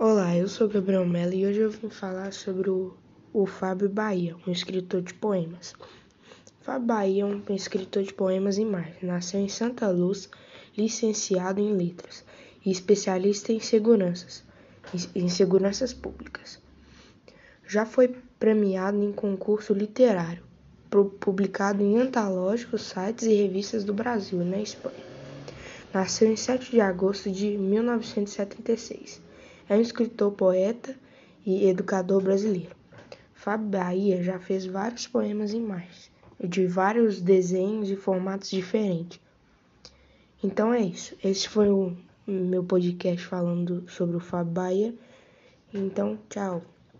Olá, eu sou Gabriel Mello e hoje eu vim falar sobre o, o Fábio Bahia, um escritor de poemas. Fábio Bahia é um escritor de poemas e mais. Nasceu em Santa Luz, licenciado em letras e especialista em seguranças, em seguranças públicas. Já foi premiado em concurso literário, publicado em antológicos sites e revistas do Brasil e na Espanha. Nasceu em 7 de agosto de 1976 é um escritor, poeta e educador brasileiro. Fábio Bahia já fez vários poemas em mais, de vários desenhos e formatos diferentes. Então é isso. Esse foi o meu podcast falando sobre o Fábio Bahia. Então, tchau.